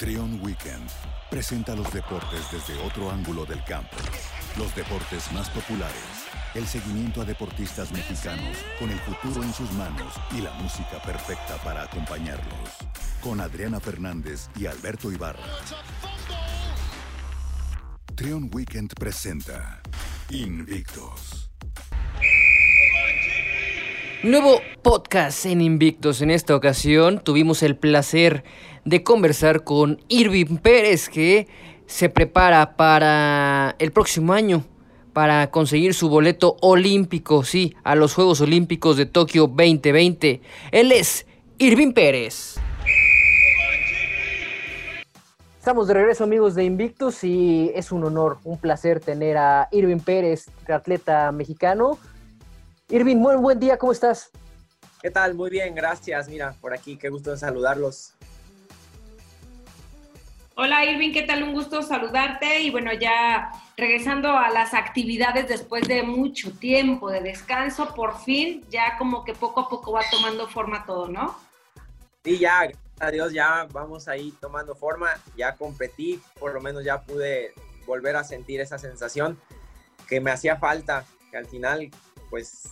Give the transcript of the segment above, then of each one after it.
Trion Weekend presenta los deportes desde otro ángulo del campo. Los deportes más populares, el seguimiento a deportistas mexicanos con el futuro en sus manos y la música perfecta para acompañarlos. Con Adriana Fernández y Alberto Ibarra. Trion Weekend presenta Invictos. Nuevo podcast en Invictos. En esta ocasión tuvimos el placer de conversar con Irving Pérez que se prepara para el próximo año para conseguir su boleto olímpico, sí, a los Juegos Olímpicos de Tokio 2020. Él es Irving Pérez. Estamos de regreso amigos de Invictus y es un honor, un placer tener a Irving Pérez, atleta mexicano. Irving, muy buen día, ¿cómo estás? ¿Qué tal? Muy bien, gracias. Mira, por aquí, qué gusto saludarlos. Hola Irving, ¿qué tal? Un gusto saludarte y bueno, ya regresando a las actividades después de mucho tiempo de descanso, por fin ya como que poco a poco va tomando forma todo, ¿no? Sí, ya, adiós, ya vamos ahí tomando forma, ya competí, por lo menos ya pude volver a sentir esa sensación que me hacía falta, que al final pues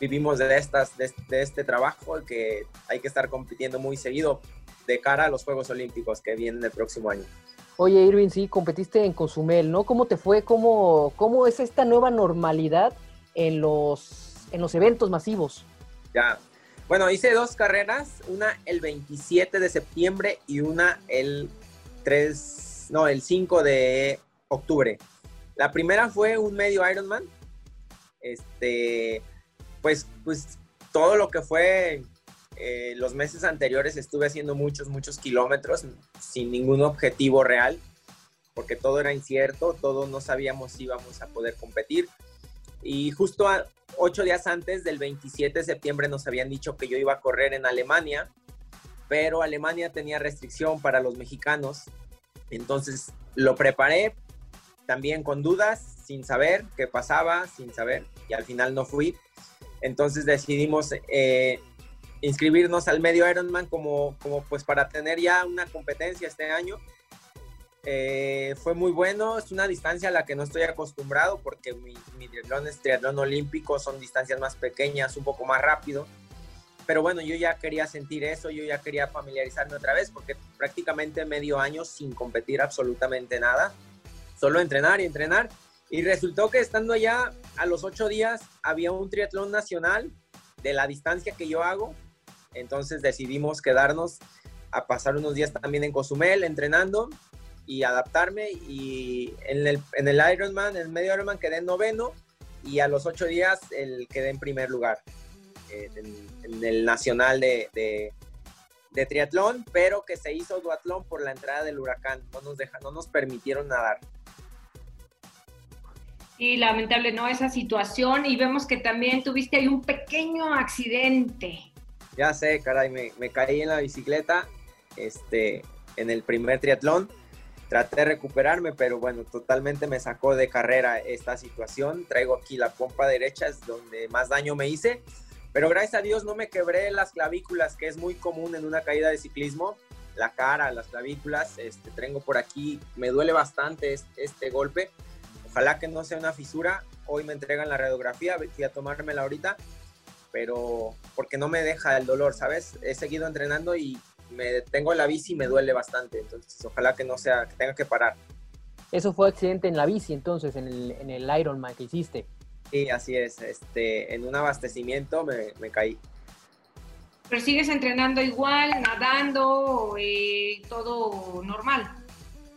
vivimos de, estas, de, este trabajo, que hay que estar compitiendo muy seguido de cara a los Juegos Olímpicos que vienen el próximo año. Oye, Irving, sí, competiste en Cozumel, ¿no? ¿Cómo te fue? ¿Cómo, cómo es esta nueva normalidad en los, en los eventos masivos? Ya, bueno, hice dos carreras, una el 27 de septiembre y una el 3, no, el 5 de octubre. La primera fue un medio Ironman. Este, pues, pues todo lo que fue eh, los meses anteriores estuve haciendo muchos, muchos kilómetros sin ningún objetivo real, porque todo era incierto, todos no sabíamos si íbamos a poder competir. Y justo a, ocho días antes del 27 de septiembre nos habían dicho que yo iba a correr en Alemania, pero Alemania tenía restricción para los mexicanos. Entonces lo preparé también con dudas, sin saber qué pasaba, sin saber, y al final no fui. Entonces decidimos eh, inscribirnos al medio Ironman como, como pues para tener ya una competencia este año eh, fue muy bueno, es una distancia a la que no estoy acostumbrado porque mi, mi triatlón es triatlón olímpico, son distancias más pequeñas, un poco más rápido. Pero bueno, yo ya quería sentir eso, yo ya quería familiarizarme otra vez porque prácticamente medio año sin competir absolutamente nada, solo entrenar y entrenar. Y resultó que estando allá a los ocho días había un triatlón nacional de la distancia que yo hago. Entonces decidimos quedarnos a pasar unos días también en Cozumel entrenando y adaptarme y en el, en el Ironman, en el medio Ironman quedé en noveno y a los ocho días el, quedé en primer lugar eh, en, el nacional de, de, triatlón, pero que se hizo duatlón por la entrada del huracán, no nos, deja, no nos permitieron nadar. Y lamentable, ¿no? Esa situación y vemos que también tuviste ahí un pequeño accidente. Ya sé, caray, me, me caí en la bicicleta este, en el primer triatlón traté de recuperarme, pero bueno, totalmente me sacó de carrera esta situación. Traigo aquí la pompa derecha, es donde más daño me hice, pero gracias a Dios no me quebré las clavículas, que es muy común en una caída de ciclismo. La cara, las clavículas, este, tengo por aquí, me duele bastante este, este golpe. Ojalá que no sea una fisura. Hoy me entregan la radiografía, voy a tomármela ahorita, pero porque no me deja el dolor, ¿sabes? He seguido entrenando y me tengo la bici y me duele bastante, entonces ojalá que no sea, que tenga que parar. Eso fue accidente en la bici entonces, en el, en el Ironman que hiciste. Sí, así es, este, en un abastecimiento me, me caí. Pero sigues entrenando igual, nadando, eh, todo normal.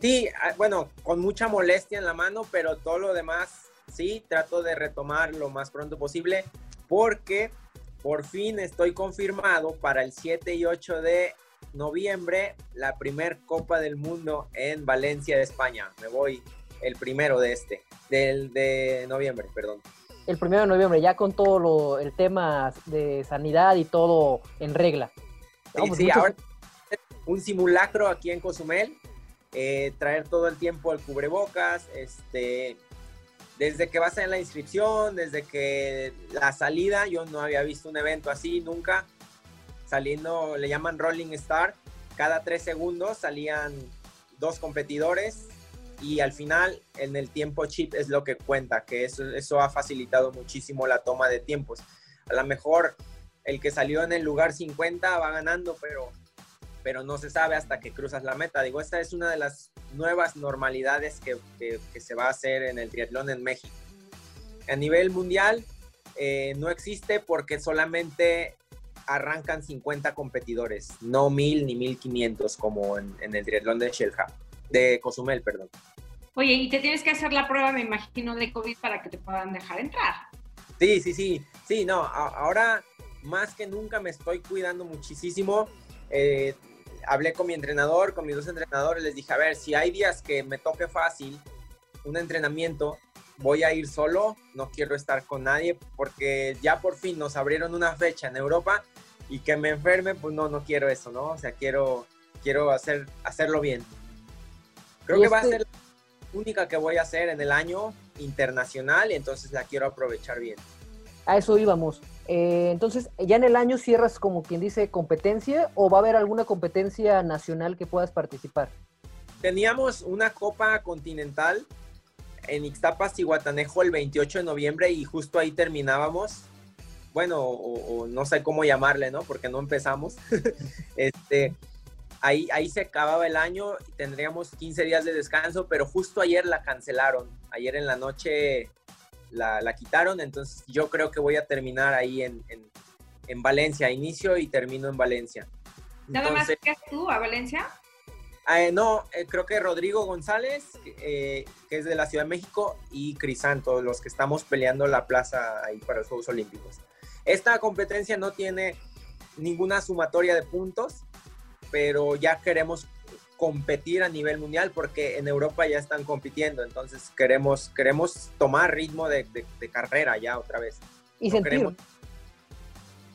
Sí, ah, bueno, con mucha molestia en la mano, pero todo lo demás sí, trato de retomar lo más pronto posible porque por fin estoy confirmado para el 7 y 8 de noviembre, la primer Copa del Mundo en Valencia de España. Me voy el primero de este, del de noviembre, perdón. El primero de noviembre, ya con todo lo, el tema de sanidad y todo en regla. sí, ahora un simulacro aquí en Cozumel, eh, traer todo el tiempo el cubrebocas, este, desde que vas en la inscripción, desde que la salida, yo no había visto un evento así nunca, saliendo, le llaman Rolling Star, cada tres segundos salían dos competidores y al final en el tiempo chip es lo que cuenta, que eso, eso ha facilitado muchísimo la toma de tiempos. A lo mejor el que salió en el lugar 50 va ganando, pero, pero no se sabe hasta que cruzas la meta. Digo, esta es una de las nuevas normalidades que, que, se va a hacer en el triatlón en México. A nivel mundial eh, no existe porque solamente arrancan 50 competidores, no 1000 ni 1500 como en, en el triatlón de Shelha, de Cozumel, perdón. Oye, y te tienes que hacer la prueba, me imagino, de COVID para que te puedan dejar entrar. Sí, sí, sí, sí, no, ahora más que nunca me estoy cuidando muchísimo. Eh, hablé con mi entrenador, con mis dos entrenadores, les dije, a ver, si hay días que me toque fácil un entrenamiento, voy a ir solo, no quiero estar con nadie, porque ya por fin nos abrieron una fecha en Europa y que me enferme, pues no, no quiero eso, ¿no? O sea, quiero, quiero hacer, hacerlo bien. Creo que va a este ser la única que voy a hacer en el año internacional y entonces la quiero aprovechar bien. A eso íbamos. Eh, entonces, ¿ya en el año cierras como quien dice competencia o va a haber alguna competencia nacional que puedas participar? Teníamos una Copa Continental en Ixtapas y Guatanejo el 28 de noviembre y justo ahí terminábamos. Bueno, o, no sé cómo llamarle, ¿no? Porque no empezamos. este, ahí, ahí se acababa el año y tendríamos 15 días de descanso, pero justo ayer la cancelaron. Ayer en la noche la, quitaron, entonces yo creo que voy a terminar ahí en, en, Valencia, inicio y termino en Valencia. ¿Nada más que tú a Valencia? Eh, no, eh, creo que Rodrigo González, eh, que es de la Ciudad de México, y Crisanto, los que estamos peleando la plaza ahí para los Juegos Olímpicos. Esta competencia no tiene ninguna sumatoria de puntos, pero ya queremos competir a nivel mundial porque en Europa ya están compitiendo, entonces queremos, queremos tomar ritmo de, carrera ya otra vez. Y sentir.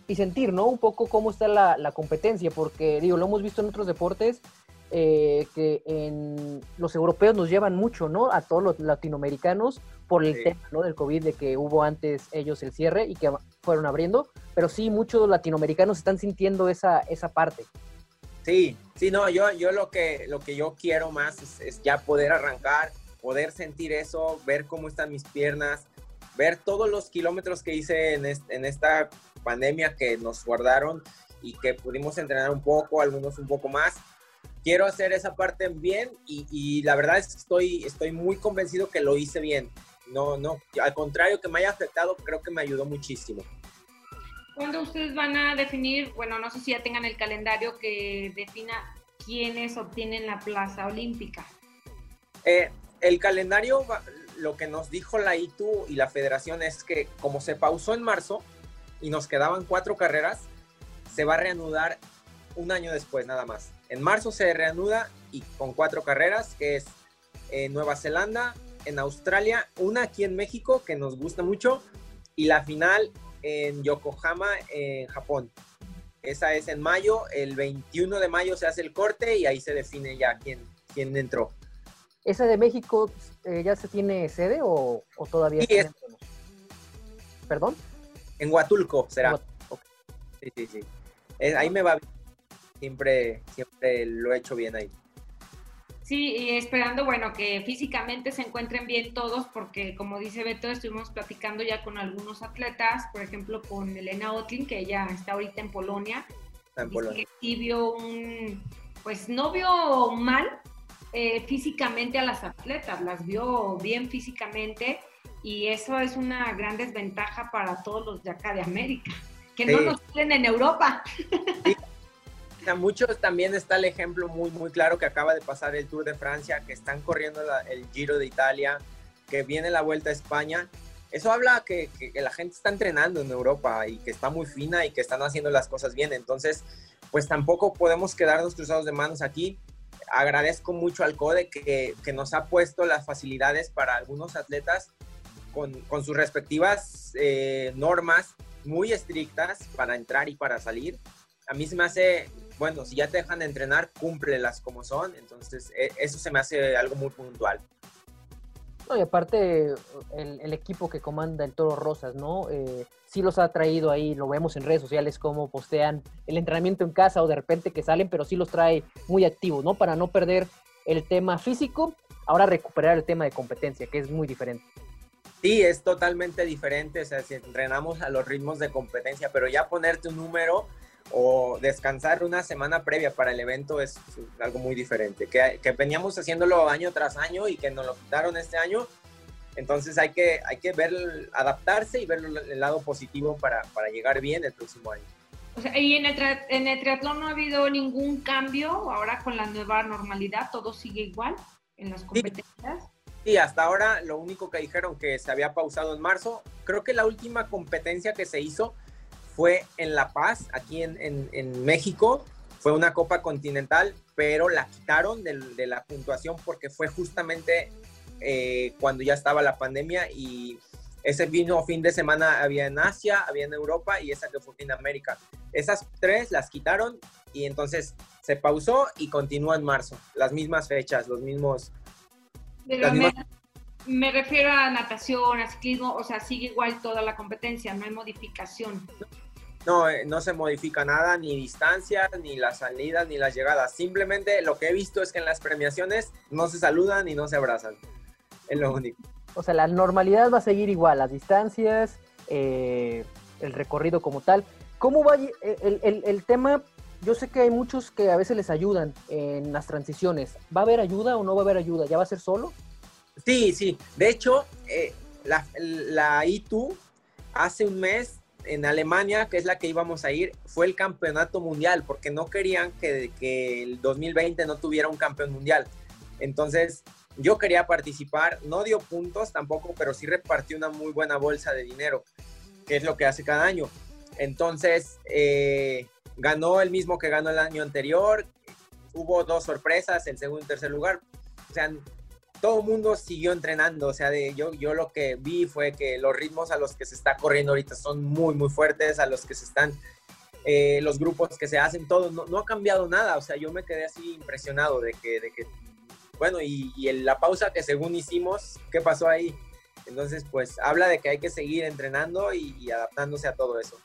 Y sentir, ¿no? Un poco cómo está la, la, competencia, porque digo, lo hemos visto en otros deportes, eh, que en los europeos nos llevan mucho, ¿no? A todos los latinoamericanos por el tema, ¿no? Del COVID, de que hubo antes ellos el cierre y que fueron abriendo, pero sí muchos latinoamericanos están sintiendo esa, esa parte. Sí, sí, no, yo, yo lo que lo que yo quiero más es, ya poder arrancar, poder sentir eso, ver cómo están mis piernas, ver todos los kilómetros que hice en, en esta pandemia que nos guardaron y que pudimos entrenar un poco, algunos un poco más. Quiero hacer esa parte bien y, y, la verdad es que estoy, estoy muy convencido que lo hice bien. No, no, al contrario que me haya afectado, creo que me ayudó muchísimo. ¿Cuándo ustedes van a definir, bueno, no sé si ya tengan el calendario que defina quiénes obtienen la plaza olímpica? Eh, el calendario, lo que nos dijo la ITU y la federación es que como se pausó en marzo y nos quedaban cuatro carreras, se va a reanudar un año después nada más. En marzo se reanuda y con cuatro carreras, que es en Nueva Zelanda, en Australia, una aquí en México que nos gusta mucho y la final en Yokohama, en Japón. Esa es en mayo, el 21 de mayo se hace el corte y ahí se define ya quién, quién entró. ¿Esa de México eh, ya se tiene sede o, todavía sí, ¿Perdón? En Huatulco será. Sí, sí, sí. ahí me va bien. Siempre, siempre lo he hecho bien ahí. Sí, y esperando, bueno, que físicamente se encuentren bien todos, porque como dice Beto, estuvimos platicando ya con algunos atletas, por ejemplo, con Elena Otlin, que ella está ahorita en Polonia. en Polonia. Que sí vio un, pues no vio mal eh, físicamente a las atletas, las vio bien físicamente, y eso es una gran desventaja para todos los de acá de América, que no nos tienen en Europa. Sí muchos también está el ejemplo muy, muy claro que acaba de pasar el Tour de Francia, que están corriendo el Giro de Italia, que viene la Vuelta a España. Eso habla que, que, la gente está entrenando en Europa y que está muy fina y que están haciendo las cosas bien. Entonces, pues tampoco podemos quedarnos cruzados de manos aquí. Agradezco mucho al CODE que, que nos ha puesto las facilidades para algunos atletas con, con sus respectivas eh, normas muy estrictas para entrar y para salir. A mí se me hace bueno, si ya te dejan de entrenar, cúmplelas como son. Entonces, e, eso se me hace algo muy puntual. No, y aparte el, equipo que comanda el Toro Rosas, ¿no? Eh, sí los ha traído ahí, lo vemos en redes sociales como postean el entrenamiento en casa o de repente que salen, pero sí los trae muy activos, ¿no? Para no perder el tema físico, ahora recuperar el tema de competencia, que es muy diferente. Sí, es totalmente diferente, o sea, si entrenamos a los ritmos de competencia, pero ya ponerte un número o descansar una semana previa para el evento es algo muy diferente, que, que, veníamos haciéndolo año tras año y que nos lo quitaron este año, entonces hay que, hay que ver, adaptarse y ver el lado positivo para, para llegar bien el próximo año. O sea, y en el, en el triatlón no ha habido ningún cambio, ahora con la nueva normalidad, todo sigue igual en las competencias. Sí. hasta ahora lo único que dijeron que se había pausado en marzo, creo que la última competencia que se hizo fue en La Paz, aquí en, México. Fue una Copa Continental, pero la quitaron de, la puntuación porque fue justamente eh, cuando ya estaba la pandemia y ese vino fin de semana había en Asia, había en Europa y esa que fue en América. Esas tres las quitaron y entonces se pausó y continúa en marzo. Las mismas fechas, los mismos... me, me, refiero a natación, a ciclismo, o sea, sigue igual toda la competencia, no hay modificación. No, eh, no se modifica nada, ni distancias, ni las salidas, ni las llegadas. Simplemente lo que he visto es que en las premiaciones no se saludan y no se abrazan. Es lo único. O sea, la normalidad va a seguir igual, las distancias, eh, el recorrido como tal. ¿Cómo va el, el, el, tema? Yo sé que hay muchos que a veces les ayudan en las transiciones. ¿Va a haber ayuda o no va a haber ayuda? ¿Ya va a ser solo? Sí, sí. De hecho, eh, la, la ITU hace un mes en Alemania, que es la que íbamos a ir, fue el campeonato mundial, porque no querían que, el 2020 no tuviera un campeón mundial. Entonces, yo quería participar, no dio puntos tampoco, pero sí repartió una muy buena bolsa de dinero, que es lo que hace cada año. Entonces, eh, ganó el mismo que ganó el año anterior, hubo dos sorpresas, el segundo y tercer lugar. O sea, todo el mundo siguió entrenando, o sea, de, yo, yo lo que vi fue que los ritmos a los que se está corriendo ahorita son muy, muy fuertes, a los que se están, eh, los grupos que se hacen, todo, no, ha cambiado nada, o sea, yo me quedé así impresionado de que, de que bueno, y, y la pausa que según hicimos, ¿qué pasó ahí? Entonces, pues habla de que hay que seguir entrenando y, y adaptándose a todo eso.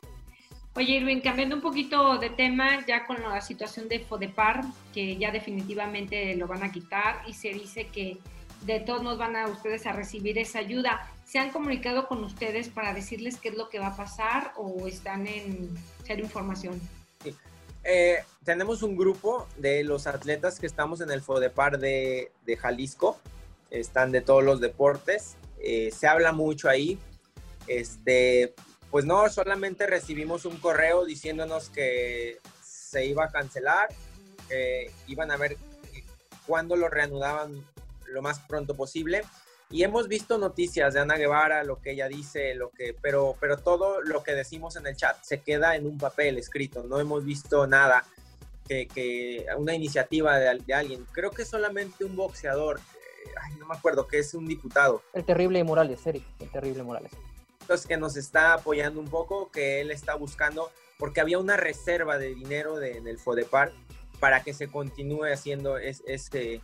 Oye, Irwin, cambiando un poquito de tema, ya con la situación de Fodepar, que ya definitivamente lo van a quitar y se dice que de todos nos van a ustedes a recibir esa ayuda. ¿Se han comunicado con ustedes para decirles qué es lo que va a pasar o están en cero información? Eh, tenemos un grupo de los atletas que estamos en el FODEPAR de, de Jalisco, están de todos los deportes, eh, se habla mucho ahí. Este, pues no, solamente recibimos un correo diciéndonos que se iba a cancelar, que iban a ver cuándo lo reanudaban lo más pronto posible. Y hemos visto noticias de Ana Guevara, lo que ella dice, lo que, pero, pero todo lo que decimos en el chat se queda en un papel escrito. No hemos visto nada que, que una iniciativa de, alguien. Creo que solamente un boxeador, eh, ay, no me acuerdo, que es un diputado. El terrible Morales, Eric, el terrible Morales. Entonces que nos está apoyando un poco, que él está buscando, porque había una reserva de dinero de, en el FODEPAR para que se continúe haciendo es, este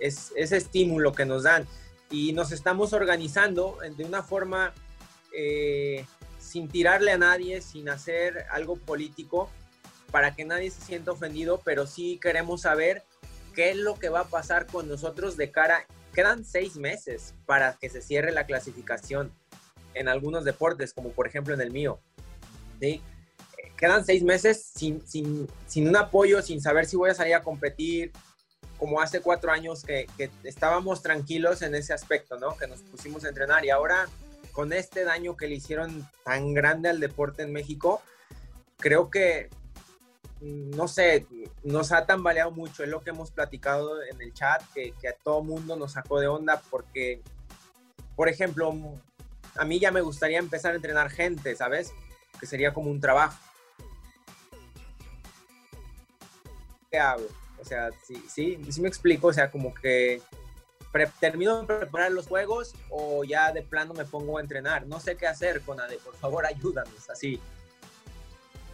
es, ese estímulo que nos dan. Y nos estamos organizando de una forma eh, sin tirarle a nadie, sin hacer algo político, para que nadie se sienta ofendido, pero sí queremos saber qué es lo que va a pasar con nosotros de cara. Quedan seis meses para que se cierre la clasificación en algunos deportes, como por ejemplo en el mío. ¿sí? Quedan seis meses sin, sin, sin un apoyo, sin saber si voy a salir a competir, como hace cuatro años que, estábamos tranquilos en ese aspecto, ¿no? Que nos pusimos a entrenar y ahora con este daño que le hicieron tan grande al deporte en México, creo que, mm, no sé, nos ha tambaleado mucho, es lo que hemos platicado en el chat, que, que a todo mundo nos sacó de onda porque, por ejemplo, a mí ya me gustaría empezar a entrenar gente, ¿sabes? Que sería como un trabajo. ¿Qué hago? O sea, sí, sí, sí me explico, o sea, como que termino de preparar los juegos o ya de plano me pongo a entrenar. No sé qué hacer, con Ade, por favor ayúdanos, así.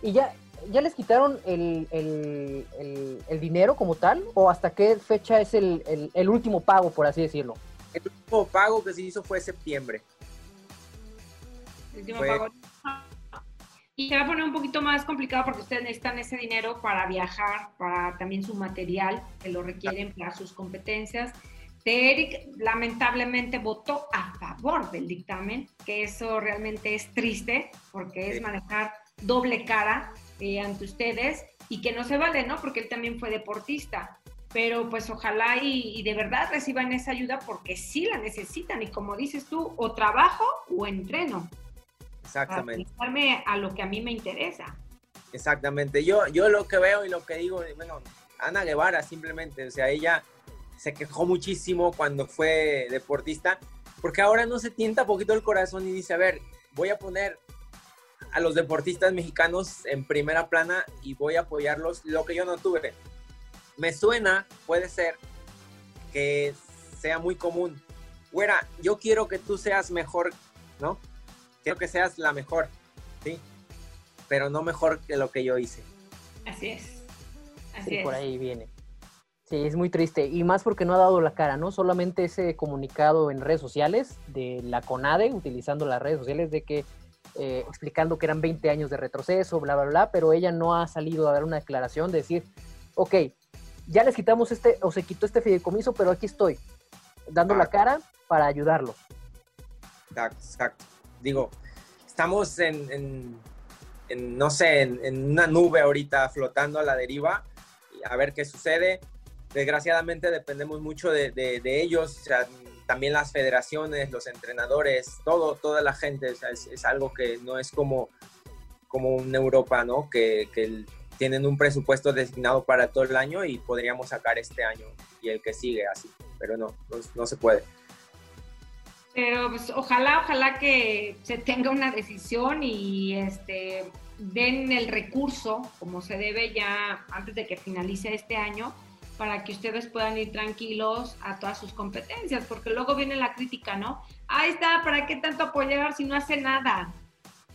¿Y ya, ya les quitaron el, el, el, dinero como tal? ¿O hasta qué fecha es el, último pago, por así decirlo? El último pago que se hizo fue septiembre. El último pago. Y se va a poner un poquito más complicado porque ustedes necesitan ese dinero para viajar, para también su material, que lo requieren para sus competencias. Eric lamentablemente votó a favor del dictamen, que eso realmente es triste porque es manejar doble cara eh, ante ustedes y que no se vale, ¿no? Porque él también fue deportista. Pero pues ojalá y, de verdad reciban esa ayuda porque sí la necesitan y como dices tú, o trabajo o entreno. Exactamente. A lo que a mí me interesa. Exactamente. Yo, yo lo que veo y lo que digo, bueno, Ana Guevara simplemente, o sea, ella se quejó muchísimo cuando fue deportista, porque ahora no se tienta poquito el corazón y dice, a ver, voy a poner a los deportistas mexicanos en primera plana y voy a apoyarlos, lo que yo no tuve. Me suena, puede ser, que sea muy común. Güera, yo quiero que tú seas mejor, ¿no? Quiero que seas la mejor, ¿sí? Pero no mejor que lo que yo hice. Así es. Así es. Por ahí viene. Sí, es muy triste. Y más porque no ha dado la cara, ¿no? Solamente ese comunicado en redes sociales de la CONADE, utilizando las redes sociales, de que eh, explicando que eran 20 años de retroceso, bla, bla, bla, pero ella no ha salido a dar una declaración de decir, ok, ya les quitamos este, o se quitó este fideicomiso, pero aquí estoy, dando la cara para ayudarlo. Exacto, exacto. Digo, estamos en, no sé, en, una nube ahorita flotando a la deriva, a ver qué sucede desgraciadamente dependemos mucho de, ellos, también las federaciones, los entrenadores, todo, toda la gente, es, algo que no es como, como en Europa, ¿no? Que, tienen un presupuesto designado para todo el año y podríamos sacar este año y el que sigue así, pero no, no, se puede. Pero pues, ojalá, ojalá que se tenga una decisión y este den el recurso como se debe ya antes de que finalice este año para que ustedes puedan ir tranquilos a todas sus competencias, porque luego viene la crítica, ¿no? Ahí está, ¿para qué tanto apoyar si no hace nada?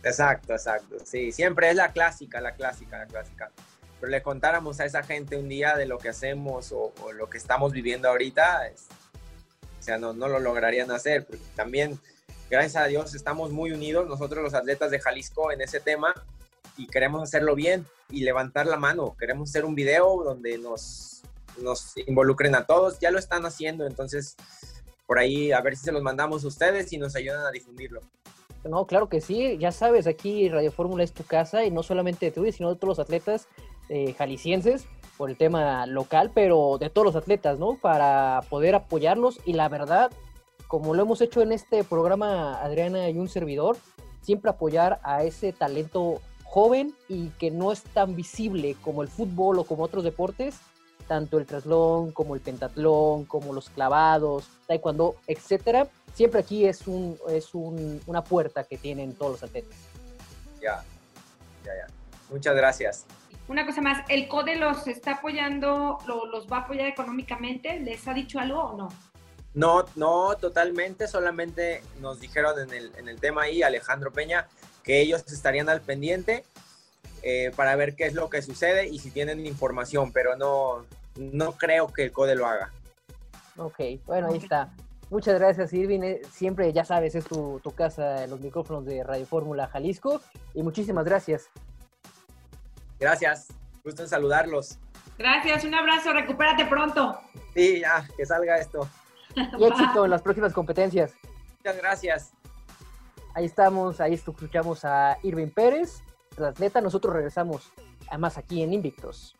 Exacto, exacto, sí, siempre es la clásica, la clásica, la clásica. Pero le contáramos a esa gente un día de lo que hacemos o, lo que estamos viviendo ahorita, o sea, no, no lo lograrían hacer, porque también, gracias a Dios, estamos muy unidos, nosotros los atletas de Jalisco en ese tema, y queremos hacerlo bien y levantar la mano. Queremos hacer un video donde nos nos involucren a todos. Ya lo están haciendo, entonces por ahí a ver si se los mandamos a ustedes y nos ayudan a difundirlo. No, claro que sí, ya sabes, aquí Radio Fórmula es tu casa y no solamente tú, sino todos los atletas eh, jaliscienses por el tema local, pero de todos los atletas, ¿no? Para poder apoyarlos y la verdad, como lo hemos hecho en este programa, Adriana y un servidor, siempre apoyar a ese talento joven y que no es tan visible como el fútbol o como otros deportes, tanto el traslón como el pentatlón, como los clavados, taekwondo, etcétera, siempre aquí es un es una puerta que tienen todos los atletas. Ya, ya, ya. Muchas gracias. Una cosa más, ¿el CODE los está apoyando, los va a apoyar económicamente? ¿Les ha dicho algo o no? No, no, totalmente, solamente nos dijeron en el, en el tema ahí, Alejandro Peña, que ellos estarían al pendiente eh, para ver qué es lo que sucede y si tienen información, pero no, no creo que el CODE lo haga. Ok, bueno, ahí está. Muchas gracias, Irving. Siempre, ya sabes, es tu, tu casa, los micrófonos de Radio Fórmula Jalisco. Y muchísimas gracias. Gracias. Gusto en saludarlos. Gracias, un abrazo. Recupérate pronto. Sí, ya, que salga esto. Y éxito en las próximas competencias. Muchas gracias. Ahí estamos, ahí escuchamos a Irving Pérez, el atleta. Nosotros regresamos, además aquí en Invictos.